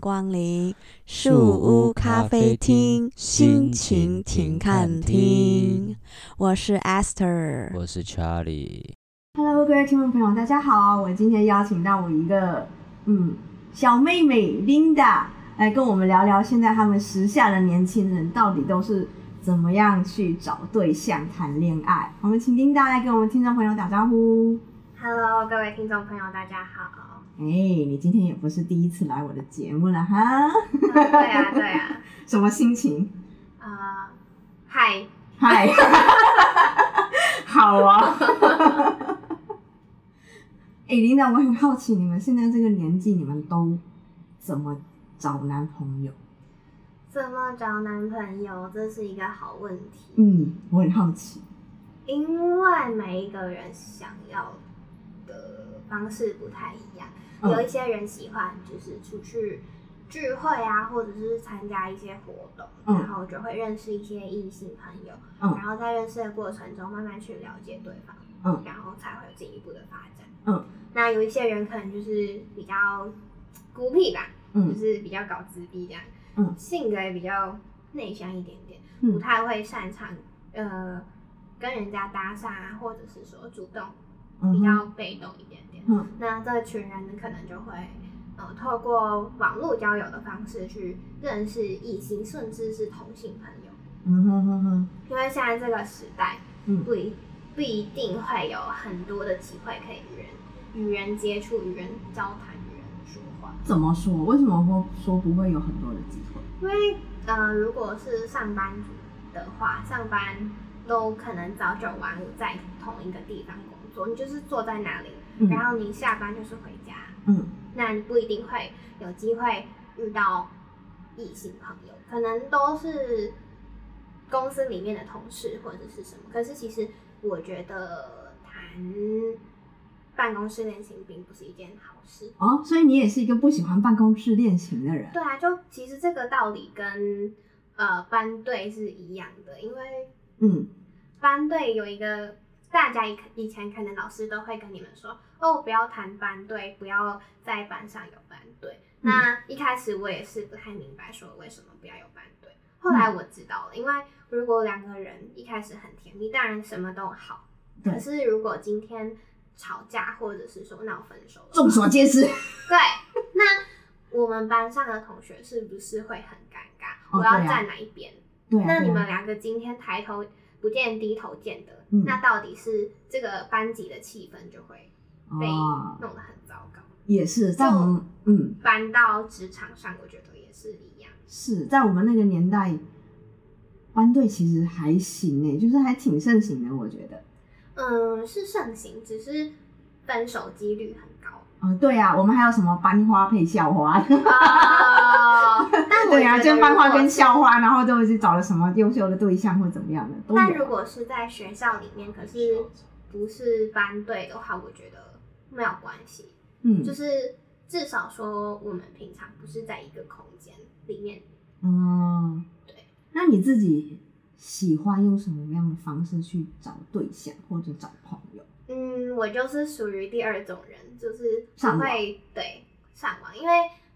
光临树屋咖啡厅，心情停看厅。我是 Esther，我是 Charlie。Hello，各位听众朋友，大家好。我今天邀请到我一个嗯小妹妹 Linda 来跟我们聊聊，现在他们时下的年轻人到底都是怎么样去找对象谈恋爱。我们请 Linda 来跟我们听众朋友打招呼。Hello，各位听众朋友，大家好。哎，你今天也不是第一次来我的节目了哈。嗯、对啊，对啊。什么心情？啊、呃，嗨，嗨。好啊。哎，Linda，我很好奇，你们现在这个年纪，你们都怎么找男朋友？怎么找男朋友？这是一个好问题。嗯，我很好奇。因为每一个人想要的方式不太一样。有一些人喜欢就是出去聚会啊，或者是参加一些活动，嗯、然后就会认识一些异性朋友，嗯、然后在认识的过程中慢慢去了解对方，嗯、然后才会有进一步的发展。嗯，那有一些人可能就是比较孤僻吧，嗯、就是比较搞自闭这样，嗯、性格也比较内向一点点，嗯、不太会擅长呃跟人家搭讪啊，或者是说主动。比较被动一点点，嗯，那这群人可能就会，呃，透过网络交友的方式去认识异性，甚至是同性朋友。嗯哼哼哼。因为现在这个时代，嗯，不一不一定会有很多的机会可以与人与人接触、与人交谈、与人说话。怎么说？为什么会说不会有很多的机会？因为，呃，如果是上班族的话，上班都可能早九晚五在同一个地方工作。你就是坐在那里，嗯、然后你下班就是回家，嗯，那你不一定会有机会遇到异性朋友，可能都是公司里面的同事或者是什么。可是其实我觉得谈办公室恋情并不是一件好事哦，所以你也是一个不喜欢办公室恋情的人。对啊，就其实这个道理跟呃班队是一样的，因为嗯，班队有一个。大家以以前可能老师都会跟你们说哦，不要谈班队，不要在班上有班队。嗯、那一开始我也是不太明白说为什么不要有班队。后来我知道了，嗯、因为如果两个人一开始很甜蜜，当然什么都好。对可是如果今天吵架或者是说闹分手，众所皆知。对，那我们班上的同学是不是会很尴尬？哦、我要站哪一边？对、啊。那你们两个今天抬头不见低头见的。嗯、那到底是这个班级的气氛就会被弄得很糟糕，也是在我们嗯搬到职场上，我觉得也是一样。是在我们那个年代，班队其实还行诶，就是还挺盛行的，我觉得。嗯，是盛行，只是分手几率很高。嗯，对啊，我们还有什么班花配校花？哦，对啊，就漫画跟校花，然后都是找了什么优秀的对象或怎么样的。但如果是在学校里面，可是不是班对的话，我觉得没有关系。嗯，就是至少说我们平常不是在一个空间里面。嗯，对。那你自己喜欢用什么样的方式去找对象或者找朋友？嗯，我就是属于第二种人，就是会上网对上网，因为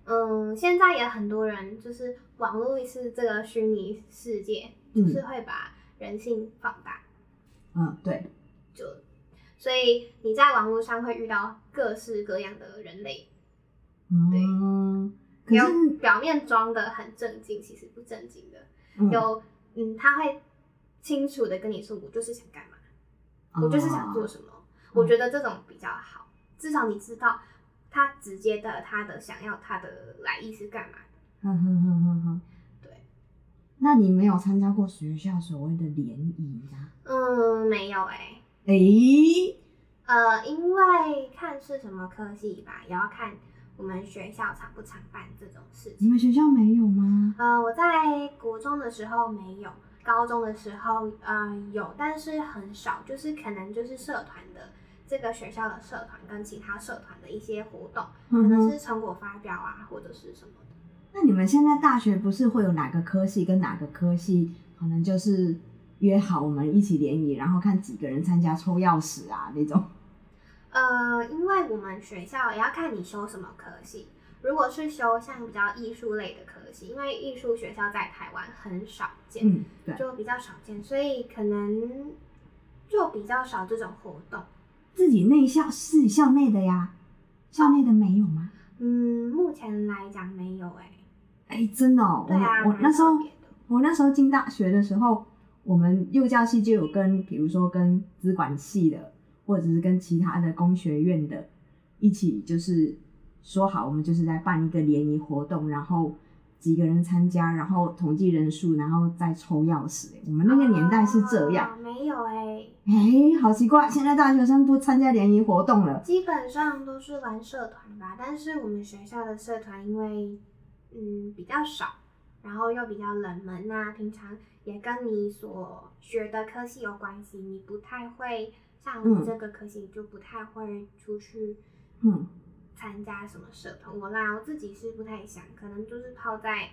嗯，现在也很多人就是网络是这个虚拟世界，嗯、就是会把人性放大。嗯，对，就所以你在网络上会遇到各式各样的人类。嗯，对，可是表面装的很正经，其实不正经的。嗯有嗯，他会清楚的跟你说，我就是想干嘛，嗯、我就是想做什么。我觉得这种比较好，至少你知道他直接的他的想要他的来意是干嘛的。哼哼哼哼哼，对。那你没有参加过学校所谓的联谊吗？嗯，没有哎、欸。诶、欸，呃，因为看是什么科系吧，也要看我们学校常不常办这种事情。你们学校没有吗？呃，我在国中的时候没有，高中的时候呃有，但是很少，就是可能就是社团的。这个学校的社团跟其他社团的一些活动，可能是成果发表啊，或者是什么的。那你们现在大学不是会有哪个科系跟哪个科系，可能就是约好我们一起联谊，然后看几个人参加抽钥匙啊那种？呃，因为我们学校也要看你修什么科系。如果是修像比较艺术类的科系，因为艺术学校在台湾很少见，嗯，对，就比较少见，所以可能就比较少这种活动。自己内校是校内的呀，校内的没有吗？嗯，目前来讲没有哎、欸。哎，真的哦，对啊，我我那时候我那时候进大学的时候，我们幼教系就有跟，比如说跟资管系的，或者是跟其他的工学院的一起，就是说好，我们就是在办一个联谊活动，然后几个人参加，然后统计人数，然后再抽钥匙。我们那个年代是这样，哦、没有哎、欸，哎，好奇怪，现在大学生不参加联谊活动了，基本上都是玩社团吧。但是我们学校的社团因为嗯比较少，然后又比较冷门呐、啊，平常也跟你所学的科系有关系，你不太会。像我们这个科系就不太会出去，嗯，参加什么社团。我啦，我自己是不太想，可能就是泡在，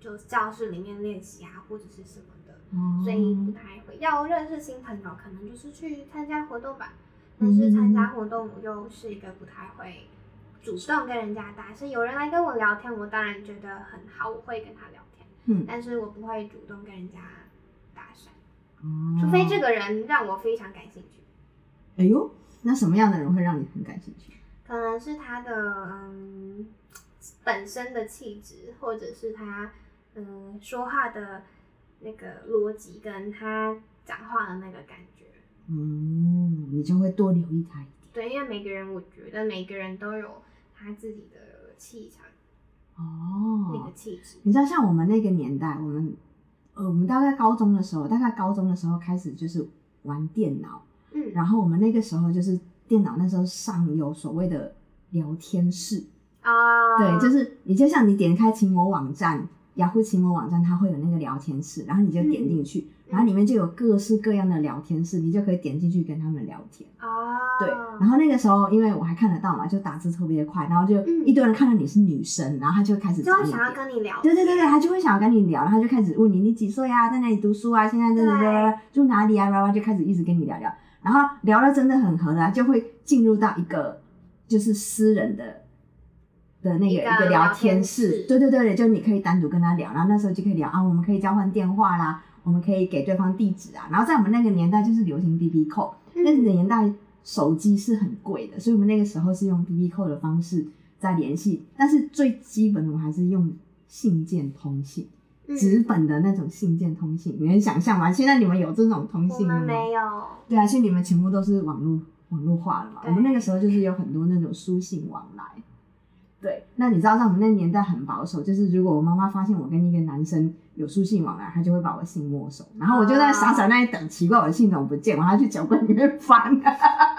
就教室里面练习啊，或者是什么的，嗯，所以不太会。要认识新朋友，可能就是去参加活动吧。但是参加活动，我又是一个不太会主动跟人家搭讪。是有人来跟我聊天，我当然觉得很好，我会跟他聊天。嗯，但是我不会主动跟人家搭讪。除非这个人让我非常感兴趣。哎呦，那什么样的人会让你很感兴趣？可能是他的嗯本身的气质，或者是他嗯说话的那个逻辑，跟他讲话的那个感觉。嗯，你就会多留意他一点。对，因为每个人，我觉得每个人都有他自己的气场。哦，那个气质。你知道，像我们那个年代，我们。呃，我们大概高中的时候，大概高中的时候开始就是玩电脑，嗯，然后我们那个时候就是电脑那时候上有所谓的聊天室啊，对，就是你就像你点开情魔网站，雅虎情魔网站，它会有那个聊天室，然后你就点进去。嗯然后里面就有各式各样的聊天室，你就可以点进去跟他们聊天。啊，对。然后那个时候，因为我还看得到嘛，就打字特别快，然后就一堆人看到你是女生，然后他就开始就会想要跟你聊。对对对对，他就会想要跟你聊，然后他就开始问你，你几岁啊，在哪里读书啊，现在在哪里住哪里啊，然后就开始一直跟你聊聊。然后聊了真的很合了，就会进入到一个就是私人的的那个一个聊天室。对对对，就你可以单独跟他聊，然后那时候就可以聊啊，我们可以交换电话啦。我们可以给对方地址啊，然后在我们那个年代就是流行 BB Call，那个年代手机是很贵的，所以我们那个时候是用 BB Call 的方式在联系，但是最基本的我们还是用信件通信，纸本的那种信件通信，你能想象吗？现在你们有这种通信吗？我们没有。对啊，现在你们全部都是网络网络化了嘛，我们那个时候就是有很多那种书信往来。对，那你知道在我们那个年代很保守，就是如果我妈妈发现我跟一个男生有书信往来，她就会把我信没收，然后我就在傻傻那里等，奇怪我的信怎么不见，我还要去酒柜里面翻。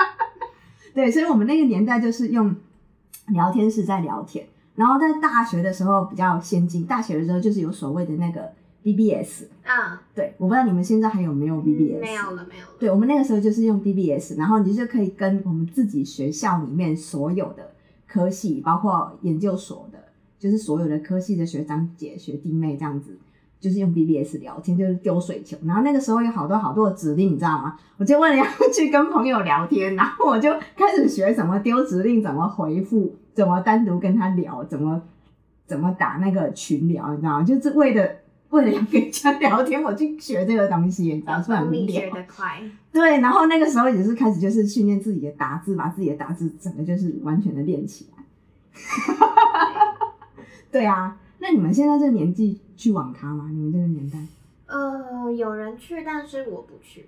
对，所以我们那个年代就是用聊天室在聊天，然后在大学的时候比较先进，大学的时候就是有所谓的那个 BBS。啊，对，我不知道你们现在还有没有 BBS？、嗯、没有了，没有了。对，我们那个时候就是用 BBS，然后你就可以跟我们自己学校里面所有的。科系包括研究所的，就是所有的科系的学长姐、学弟妹这样子，就是用 BBS 聊天，就是丢水球。然后那个时候有好多好多的指令，你知道吗？我就为了要去跟朋友聊天，然后我就开始学怎么丢指令，怎么回复，怎么单独跟他聊，怎么怎么打那个群聊，你知道吗？就是为了为了要跟人家聊天，我去学这个东西，你知道是很无聊。学得快。对，然后那个时候也是开始就是训练自己的打字，把自己的打字整个就是完全的练起来。对啊，那你们现在这个年纪去网咖吗？你们这个年代？呃，有人去，但是我不去。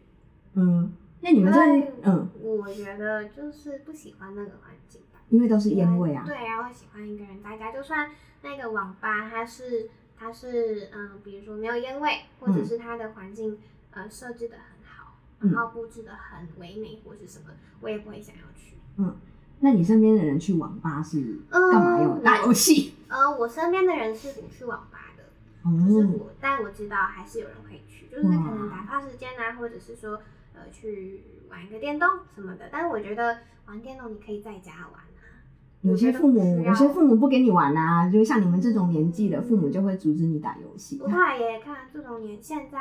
嗯，那你们这嗯，我觉得就是不喜欢那个环境吧，因为都是烟味啊。对然后喜欢一个人待家，就算那个网吧它是它是嗯、呃，比如说没有烟味，或者是它的环境、嗯、呃设置的很好，然后布置的很唯美或是什么，我也不会想要去。嗯，那你身边的人去网吧是干嘛用？嗯、打游戏？呃，我身边的人是不去网吧的，嗯、可是我，但我知道还是有人会去，就是可能打发时间啊，或者是说呃去玩一个电动什么的。但是我觉得玩电动你可以在家玩啊。有些父母有些父母不给你玩啊，就是像你们这种年纪的父母就会阻止你打游戏。不怕耶，看这种年现在。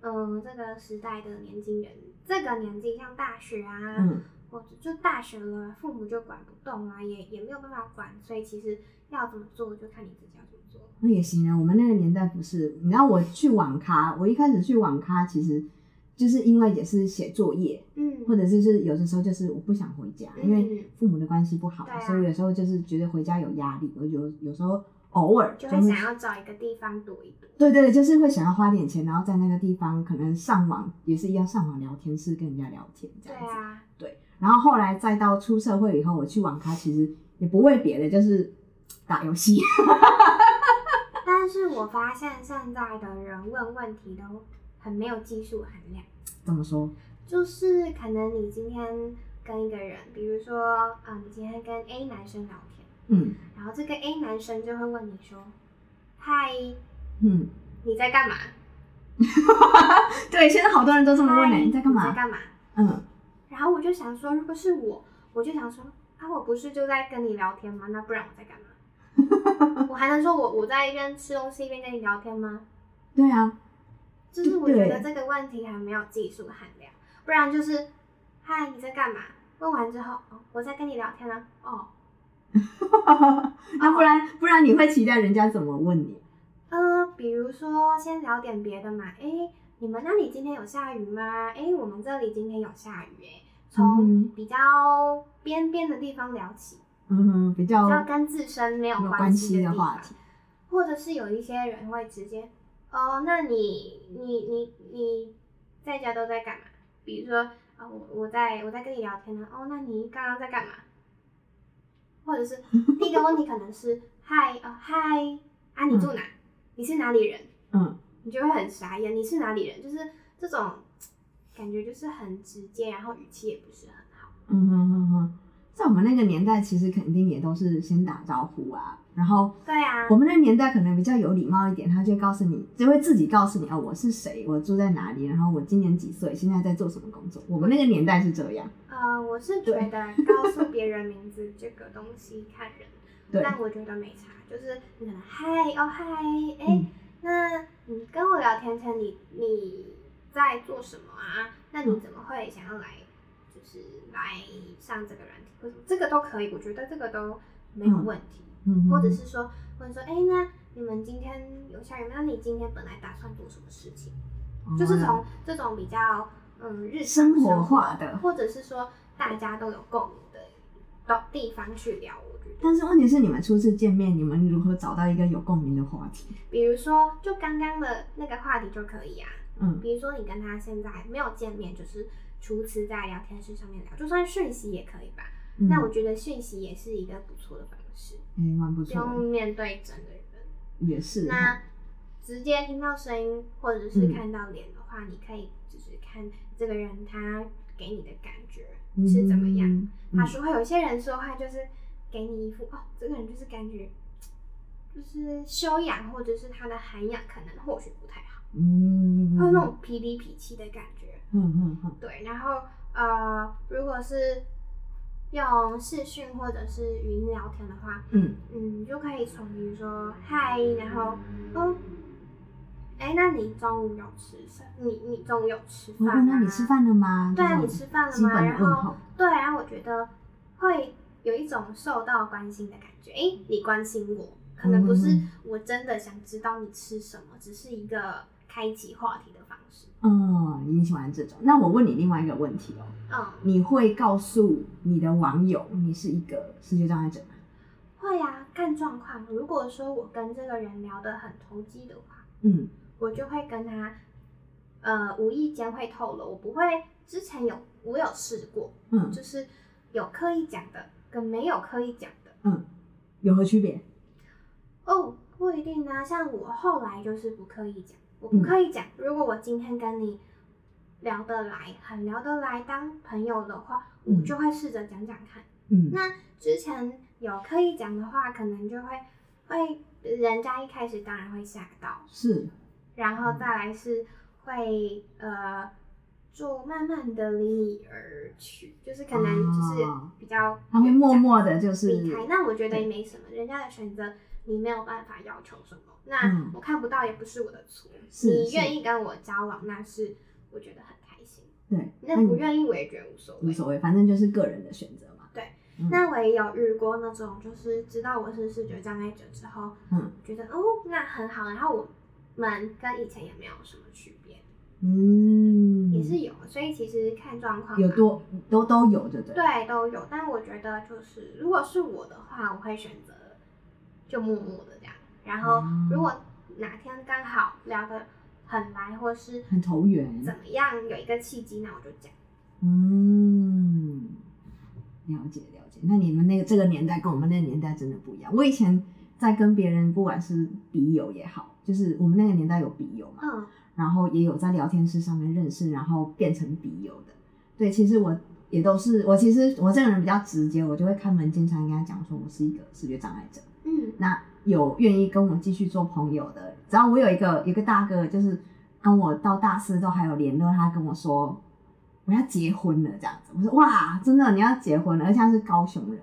嗯，这个时代的年轻人，这个年纪像大学啊，嗯，或者就大学了，父母就管不动啊，也也没有办法管，所以其实要怎么做就看你自己要怎么做。那也行啊，我们那个年代不是，你知道我去网咖，我一开始去网咖其实就是因为也是写作业，嗯，或者就是有的时候就是我不想回家，嗯、因为父母的关系不好，啊、所以有时候就是觉得回家有压力，我有有时候偶尔就会想要找一个地方躲一躲。对对对，就是会想要花点钱，然后在那个地方可能上网也是一样上网聊天室跟人家聊天这样子。对啊，对。然后后来再到出社会以后，我去网咖其实也不为别的，就是打游戏。但是我发现现在的人问问题都很没有技术含量。怎么说？就是可能你今天跟一个人，比如说啊、呃，你今天跟 A 男生聊天，嗯，然后这个 A 男生就会问你说：“嗨，嗯，你在干嘛？” 对，现在好多人都这么问你，你在干嘛？你在干嘛？嗯。然后我就想说，如果是我，我就想说啊，我不是就在跟你聊天吗？那不然我在干嘛？我还能说我我在一边吃东西一边跟你聊天吗？对啊，就是我觉得这个问题还没有技术含量，不然就是嗨，你在干嘛？问完之后，哦，我在跟你聊天呢。哦，那不然、哦、不然你会期待人家怎么问你？呃，比如说先聊点别的嘛，哎。你们那里今天有下雨吗？哎、欸，我们这里今天有下雨哎。从比较边边的地方聊起，嗯，比较比较跟自身没有关系的，的话题，或者是有一些人会直接，哦，那你你你你在家都在干嘛？比如说啊、哦，我我在我在跟你聊天呢。哦，那你刚刚在干嘛？或者是 第一个问题可能是嗨哦嗨啊，你住哪？嗯、你是哪里人？嗯。你就会很傻眼，你是哪里人？就是这种感觉，就是很直接，然后语气也不是很好。嗯哼哼哼，在我们那个年代，其实肯定也都是先打招呼啊，然后对啊，我们那个年代可能比较有礼貌一点，他就会告诉你，就会自己告诉你哦，我是谁，我住在哪里，然后我今年几岁，现在在做什么工作。我们那个年代是这样。呃，我是觉得告诉别人名字这个东西看人，但我觉得没差，就是你可能嗨哦嗨，哎。欸嗯那你跟我聊天前，你你在做什么啊？那你怎么会想要来，就是来上这个软体？或者这个都可以，我觉得这个都没有问题。嗯，嗯或者是说，或者说，哎、欸，那你们今天有下雨吗？那你今天本来打算做什么事情？嗯、就是从这种比较嗯日常生活，生活化的，或者是说大家都有共鸣的的地方去聊。但是问题是，你们初次见面，你们如何找到一个有共鸣的话题？比如说，就刚刚的那个话题就可以啊。嗯，比如说你跟他现在没有见面，就是初次在聊天室上面聊，就算讯息也可以吧。嗯、那我觉得讯息也是一个不错的方式，嗯，蛮不错。用面对整个人也是。那直接听到声音或者是看到脸的话，嗯、你可以就是看这个人他给你的感觉是怎么样。他说话有些人说话就是。给你一副哦，这个人就是感觉，就是修养或者是他的涵养可能或许不太好，嗯，会有那种痞里痞气的感觉，嗯嗯嗯，对。然后呃，如果是用视讯或者是语音聊天的话，嗯嗯，就可以从比如说嗨，然后哦，哎，那你中午有吃什？你你中午有吃饭那你吃饭了吗？对啊，你吃饭了吗？然后对啊，我觉得会。有一种受到关心的感觉，哎、欸，你关心我，可能不是我真的想知道你吃什么，嗯、只是一个开启话题的方式。嗯，你喜欢这种？那我问你另外一个问题哦、喔，嗯，你会告诉你的网友你是一个视觉障碍者吗？会啊，看状况。如果说我跟这个人聊得很投机的话，嗯，我就会跟他，呃，无意间会透露，我不会之前有我有试过，嗯，就是有刻意讲的。跟没有刻意讲的，嗯，有何区别？哦，不一定啊。像我后来就是不刻意讲，我不刻意讲。嗯、如果我今天跟你聊得来，很聊得来，当朋友的话，嗯、我就会试着讲讲看。嗯，那之前有刻意讲的话，可能就会会人家一开始当然会吓到，是，然后再来是会呃。就慢慢的离你而去，就是可能就是比较，他会默默的就是离开。那我觉得也没什么，人家的选择你没有办法要求什么。那我看不到也不是我的错，你愿意跟我交往，那是我觉得很开心。对，那不愿意我也觉得无所谓，无所谓，反正就是个人的选择嘛。对，嗯、那我也有遇过那种，就是知道我是视觉障碍者之后，嗯，觉得哦，那很好，然后我们跟以前也没有什么区别，嗯，也是有，所以其实看状况，有多都都有，对不对？对，都有。但我觉得就是，如果是我的话，我会选择就默默的这样。然后如果哪天刚好聊得很来，或是很投缘，怎么样有一个契机，那我就讲。嗯，了解了解。那你们那个这个年代跟我们那个年代真的不一样。我以前在跟别人，不管是笔友也好，就是我们那个年代有笔友嘛，嗯，然后也有在聊天室上面认识，然后变成笔友的。对，其实我也都是，我其实我这个人比较直接，我就会开门见山跟他讲说，我是一个视觉障碍者。嗯，那有愿意跟我继续做朋友的，只要我有一个一个大哥，就是跟我到大四都还有联络，他跟我说我要结婚了这样子，我说哇，真的你要结婚了，而且他是高雄人，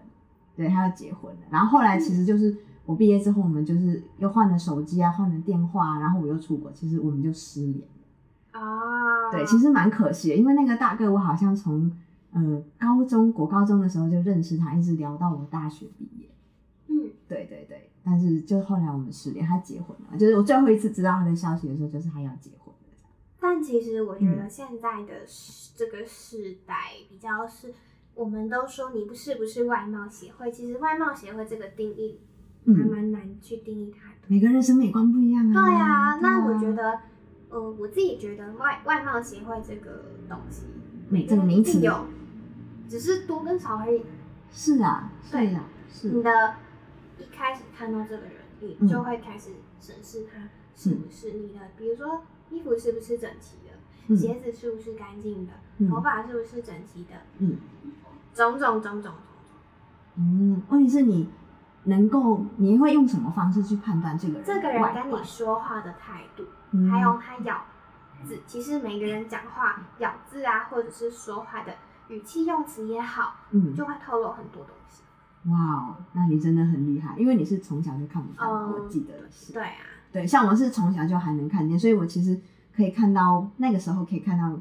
对，他要结婚了。然后后来其实就是我毕业之后，我们就是又换了手机啊，换了电话，然后我又出国，其实我们就失联了。哦，对，其实蛮可惜的，因为那个大哥我好像从呃高中国高中的时候就认识他，一直聊到我大学毕业。嗯，对对对，但是就后来我们失联，他结婚了，就是我最后一次知道他的消息的时候，就是他要结婚了。但其实我觉得现在的这个时代比较是，我们都说你不是不是外貌协会，其实外貌协会这个定义还蛮难去定义它的。每个人审美观不一样啊。对啊，那我觉得，呃，我自己觉得外外貌协会这个东西，每这个名词有，只是多跟少而已。是啊，对啊，是。你的。一开始看到这个人，你就会开始审视他是不是你的，嗯、比如说衣服是不是整齐的，嗯、鞋子是不是干净的，嗯、头发是不是整齐的，嗯，种种种种种种。嗯，问题是你能够，你会用什么方式去判断这个人？这个人跟你说话的态度，嗯、还有他咬字，其实每个人讲话咬字啊，或者是说话的语气用词也好，嗯，就会透露很多东西。哇哦，那你真的很厉害，因为你是从小就看不到，嗯、我记得是。对啊，对，像我是从小就还能看见，所以我其实可以看到那个时候可以看到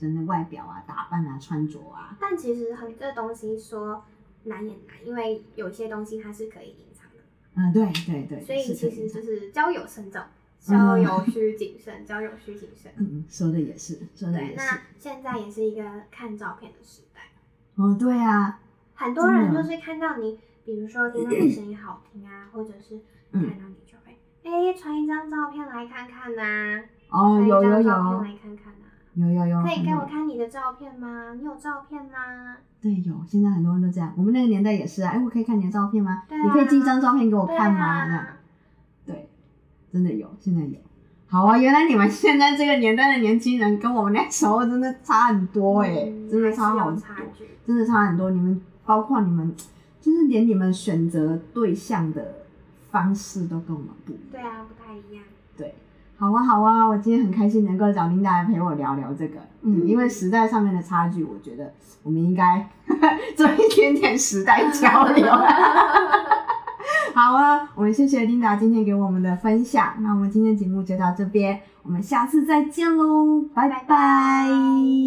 人的外表啊、打扮啊、穿着啊。但其实很这东西说难也难，因为有些东西它是可以隐藏的。嗯，对对对。所以其实就是交友慎重，交友需谨慎，交友需谨慎。嗯，说的也是，说的也是。那现在也是一个看照片的时代。哦，对啊。很多人就是看到你，比如说听到你声音好听啊，或者是看到你就会哎传一张照片来看看呐。哦，有有有。照片来看看呐。有有有。可以给我看你的照片吗？你有照片吗？对，有。现在很多人都这样。我们那个年代也是啊。哎，我可以看你的照片吗？你可以寄一张照片给我看吗？这样。对，真的有，现在有。好啊，原来你们现在这个年代的年轻人跟我们那时候真的差很多哎，真的差好多，真的差很多。你们。包括你们，就是连你们选择对象的方式都跟我们不一样。对啊，不太一样。对，好啊，好啊，我今天很开心能够找 Linda 来陪我聊聊这个。嗯，嗯，因为时代上面的差距，我觉得我们应该 做一点点时代交流。好啊，我们谢谢 Linda 今天给我们的分享。那我们今天节目就到这边，我们下次再见喽，拜拜。拜拜。